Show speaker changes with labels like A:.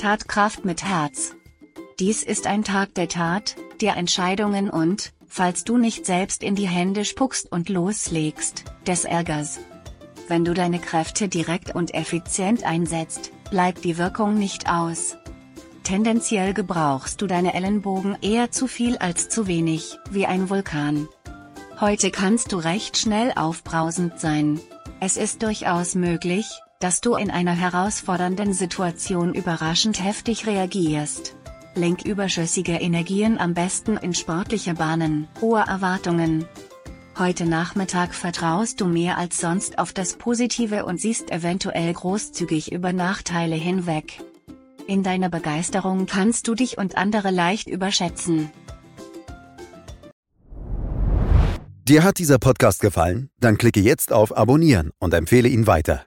A: Tatkraft mit Herz. Dies ist ein Tag der Tat, der Entscheidungen und, falls du nicht selbst in die Hände spuckst und loslegst, des Ärgers. Wenn du deine Kräfte direkt und effizient einsetzt, bleibt die Wirkung nicht aus. Tendenziell gebrauchst du deine Ellenbogen eher zu viel als zu wenig, wie ein Vulkan. Heute kannst du recht schnell aufbrausend sein. Es ist durchaus möglich, dass du in einer herausfordernden Situation überraschend heftig reagierst. Lenk überschüssige Energien am besten in sportliche Bahnen. Hohe Erwartungen. Heute Nachmittag vertraust du mehr als sonst auf das Positive und siehst eventuell großzügig über Nachteile hinweg. In deiner Begeisterung kannst du dich und andere leicht überschätzen.
B: Dir hat dieser Podcast gefallen? Dann klicke jetzt auf Abonnieren und empfehle ihn weiter.